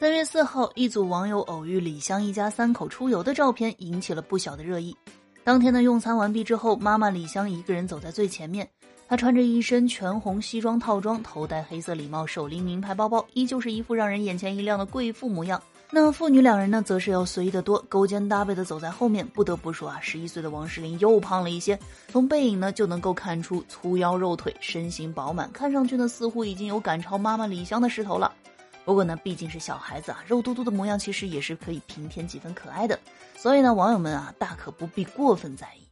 三月四号，一组网友偶遇李湘一家三口出游的照片引起了不小的热议。当天的，用餐完毕之后，妈妈李湘一个人走在最前面，她穿着一身全红西装套装，头戴黑色礼帽，手拎名牌包包，依旧是一副让人眼前一亮的贵妇模样。那父女两人呢，则是要随意的多，勾肩搭背的走在后面。不得不说啊，十一岁的王诗龄又胖了一些，从背影呢就能够看出粗腰肉腿，身形饱满，看上去呢似乎已经有赶超妈妈李湘的势头了。不过呢，毕竟是小孩子啊，肉嘟嘟的模样其实也是可以平添几分可爱的。所以呢，网友们啊，大可不必过分在意。